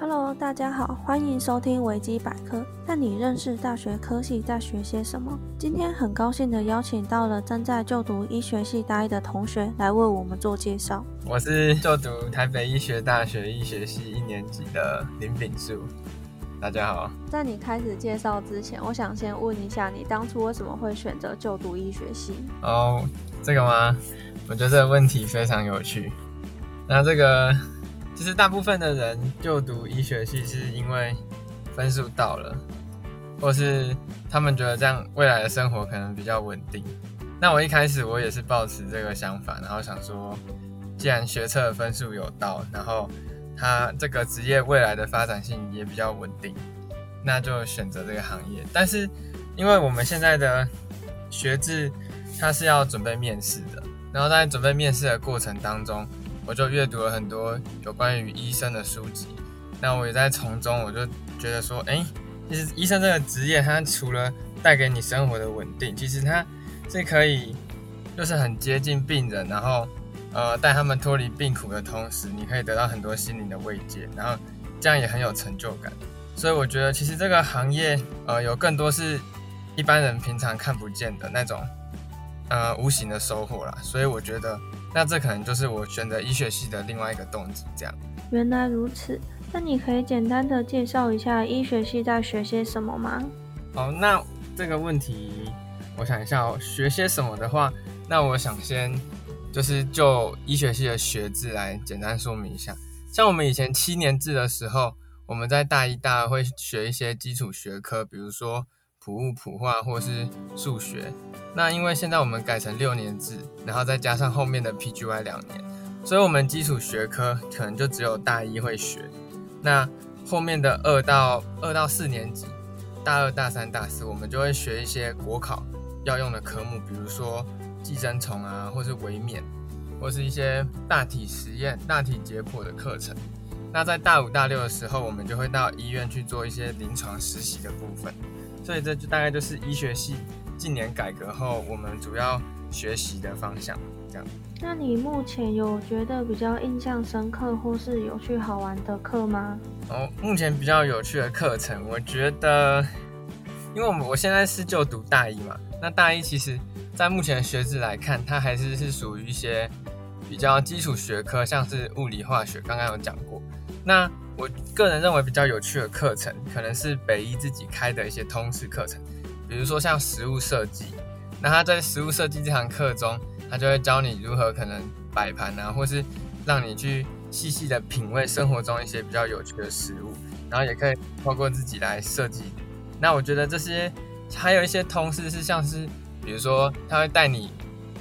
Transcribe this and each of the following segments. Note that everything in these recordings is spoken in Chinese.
Hello，大家好，欢迎收听维基百科，带你认识大学科系在学些什么。今天很高兴的邀请到了正在就读医学系大一的同学来为我们做介绍。我是就读台北医学大学医学系一年级的林炳树。大家好，在你开始介绍之前，我想先问一下，你当初为什么会选择就读医学系？哦，这个吗？我觉得这个问题非常有趣。那这个。其实大部分的人就读医学系是因为分数到了，或是他们觉得这样未来的生活可能比较稳定。那我一开始我也是抱持这个想法，然后想说，既然学测分数有到，然后他这个职业未来的发展性也比较稳定，那就选择这个行业。但是因为我们现在的学制，它是要准备面试的，然后在准备面试的过程当中。我就阅读了很多有关于医生的书籍，那我也在从中，我就觉得说，哎，其实医生这个职业，它除了带给你生活的稳定，其实它是可以，就是很接近病人，然后呃带他们脱离病苦的同时，你可以得到很多心灵的慰藉，然后这样也很有成就感。所以我觉得，其实这个行业，呃，有更多是一般人平常看不见的那种，呃，无形的收获啦。所以我觉得。那这可能就是我选择医学系的另外一个动机，这样。原来如此，那你可以简单的介绍一下医学系在学些什么吗？好，那这个问题，我想一下哦，学些什么的话，那我想先就是就医学系的学制来简单说明一下。像我们以前七年制的时候，我们在大一、大二会学一些基础学科，比如说。普物、普化或是数学，那因为现在我们改成六年制，然后再加上后面的 PGY 两年，所以我们基础学科可能就只有大一会学。那后面的二到二到四年级，大二、大三、大四，我们就会学一些国考要用的科目，比如说寄生虫啊，或是微免，或是一些大体实验、大体解剖的课程。那在大五、大六的时候，我们就会到医院去做一些临床实习的部分。所以这就大概就是医学系近年改革后我们主要学习的方向，这样。那你目前有觉得比较印象深刻或是有趣好玩的课吗？哦，目前比较有趣的课程，我觉得，因为我们我现在是就读大一嘛，那大一其实在目前的学制来看，它还是是属于一些比较基础学科，像是物理化学，刚刚有讲过。那我个人认为比较有趣的课程，可能是北医自己开的一些通识课程，比如说像食物设计。那他在食物设计这堂课中，他就会教你如何可能摆盘啊，或是让你去细细的品味生活中一些比较有趣的食物，然后也可以透过自己来设计。那我觉得这些还有一些通识是像是，比如说他会带你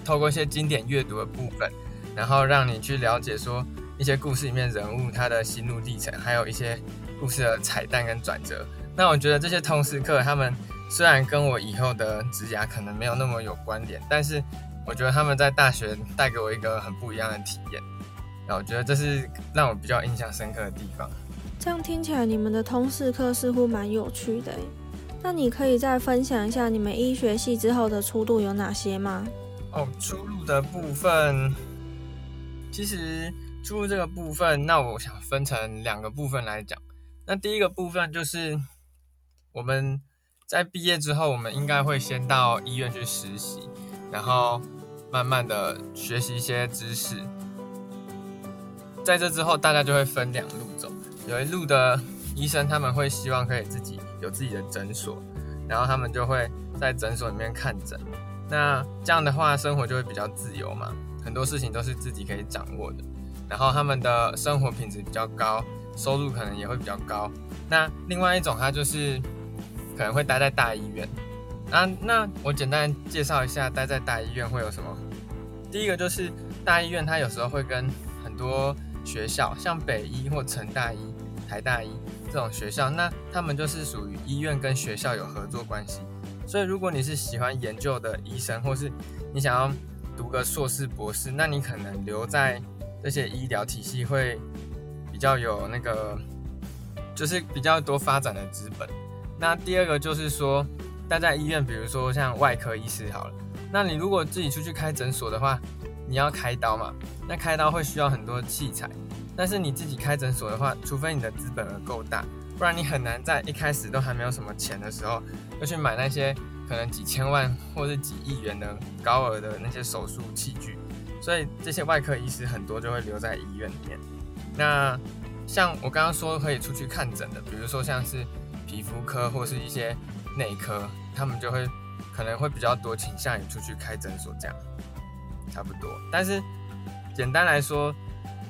透过一些经典阅读的部分，然后让你去了解说。一些故事里面人物他的心路历程，还有一些故事的彩蛋跟转折。那我觉得这些通识课，他们虽然跟我以后的职涯可能没有那么有关联，但是我觉得他们在大学带给我一个很不一样的体验。那我觉得这是让我比较印象深刻的地方。这样听起来，你们的通识课似乎蛮有趣的。那你可以再分享一下你们医学系之后的出路有哪些吗？哦，出路的部分，其实。出入这个部分，那我想分成两个部分来讲。那第一个部分就是我们在毕业之后，我们应该会先到医院去实习，然后慢慢的学习一些知识。在这之后，大家就会分两路走。有一路的医生，他们会希望可以自己有自己的诊所，然后他们就会在诊所里面看诊。那这样的话，生活就会比较自由嘛，很多事情都是自己可以掌握的。然后他们的生活品质比较高，收入可能也会比较高。那另外一种，他就是可能会待在大医院。啊，那我简单介绍一下，待在大医院会有什么？第一个就是大医院，它有时候会跟很多学校，像北医或成大医、台大医这种学校，那他们就是属于医院跟学校有合作关系。所以如果你是喜欢研究的医生，或是你想要读个硕士、博士，那你可能留在。这些医疗体系会比较有那个，就是比较多发展的资本。那第二个就是说，待在医院，比如说像外科医师好了，那你如果自己出去开诊所的话，你要开刀嘛？那开刀会需要很多器材，但是你自己开诊所的话，除非你的资本额够大，不然你很难在一开始都还没有什么钱的时候，就去买那些可能几千万或是几亿元的高额的那些手术器具。所以这些外科医师很多就会留在医院里面。那像我刚刚说可以出去看诊的，比如说像是皮肤科或是一些内科，他们就会可能会比较多倾向于出去开诊所这样，差不多。但是简单来说，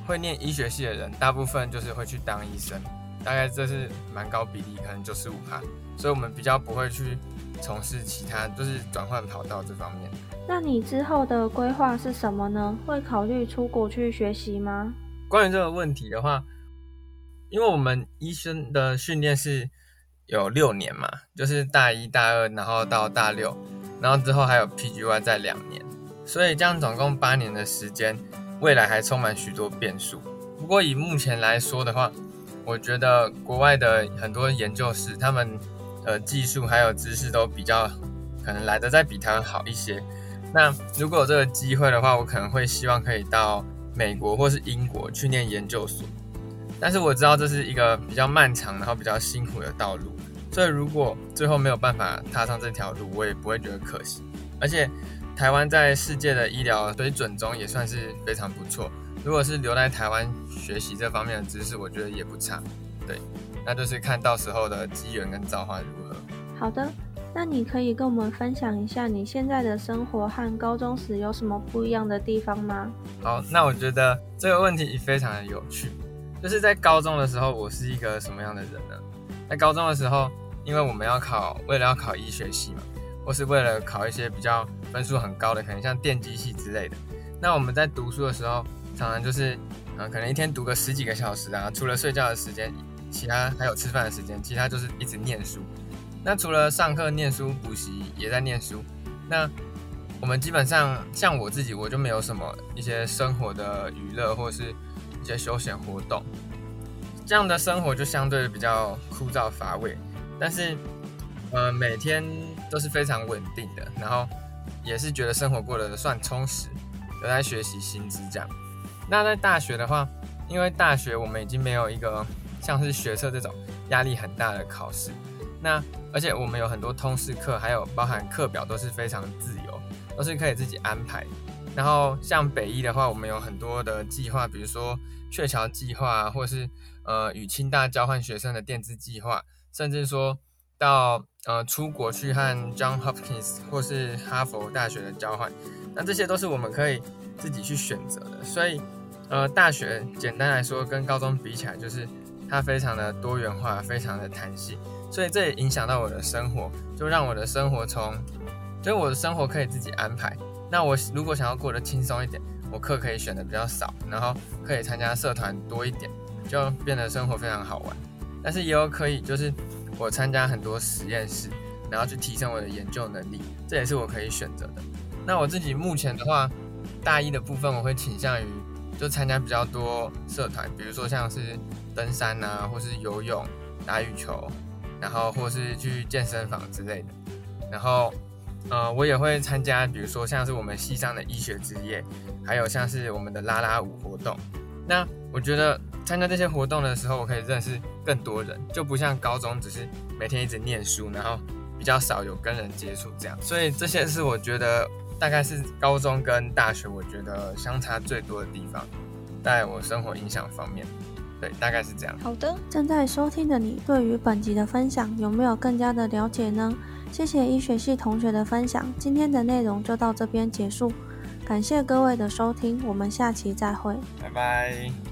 会念医学系的人，大部分就是会去当医生，大概这是蛮高比例，可能九十五趴。所以我们比较不会去从事其他，就是转换跑道这方面。那你之后的规划是什么呢？会考虑出国去学习吗？关于这个问题的话，因为我们医生的训练是有六年嘛，就是大一、大二，然后到大六，然后之后还有 PGY 在两年，所以这样总共八年的时间，未来还充满许多变数。不过以目前来说的话，我觉得国外的很多研究室，他们呃技术还有知识都比较可能来的再比台湾好一些。那如果有这个机会的话，我可能会希望可以到美国或是英国去念研究所。但是我知道这是一个比较漫长，然后比较辛苦的道路。所以如果最后没有办法踏上这条路，我也不会觉得可惜。而且台湾在世界的医疗水准中也算是非常不错。如果是留在台湾学习这方面的知识，我觉得也不差。对，那就是看到时候的机缘跟造化如何。好的。那你可以跟我们分享一下你现在的生活和高中时有什么不一样的地方吗？好，那我觉得这个问题非常的有趣。就是在高中的时候，我是一个什么样的人呢？在高中的时候，因为我们要考，为了要考医学系嘛，或是为了考一些比较分数很高的，可能像电机系之类的。那我们在读书的时候，常常就是，嗯，可能一天读个十几个小时啊，除了睡觉的时间，其他还有吃饭的时间，其他就是一直念书。那除了上课念书补习，也在念书。那我们基本上像我自己，我就没有什么一些生活的娱乐或是一些休闲活动，这样的生活就相对比较枯燥乏味。但是，呃，每天都是非常稳定的，然后也是觉得生活过得算充实，有在学习新知这样。那在大学的话，因为大学我们已经没有一个像是学测这种压力很大的考试。那而且我们有很多通识课，还有包含课表都是非常自由，都是可以自己安排。然后像北一的话，我们有很多的计划，比如说鹊桥计划，或是呃与清大交换学生的电子计划，甚至说到呃出国去和 John Hopkins 或是哈佛大学的交换，那这些都是我们可以自己去选择的。所以呃大学简单来说，跟高中比起来，就是它非常的多元化，非常的弹性。所以这也影响到我的生活，就让我的生活从，就是我的生活可以自己安排。那我如果想要过得轻松一点，我课可以选的比较少，然后可以参加社团多一点，就变得生活非常好玩。但是也有可以，就是我参加很多实验室，然后去提升我的研究能力，这也是我可以选择的。那我自己目前的话，大一的部分我会倾向于就参加比较多社团，比如说像是登山啊，或是游泳、打羽球。然后或是去健身房之类的，然后，呃，我也会参加，比如说像是我们西上的医学之夜，还有像是我们的拉拉舞活动。那我觉得参加这些活动的时候，我可以认识更多人，就不像高中只是每天一直念书，然后比较少有跟人接触这样。所以这些是我觉得大概是高中跟大学我觉得相差最多的地方，在我生活影响方面。对，大概是这样。好的，正在收听的你，对于本集的分享有没有更加的了解呢？谢谢医学系同学的分享，今天的内容就到这边结束，感谢各位的收听，我们下期再会，拜拜。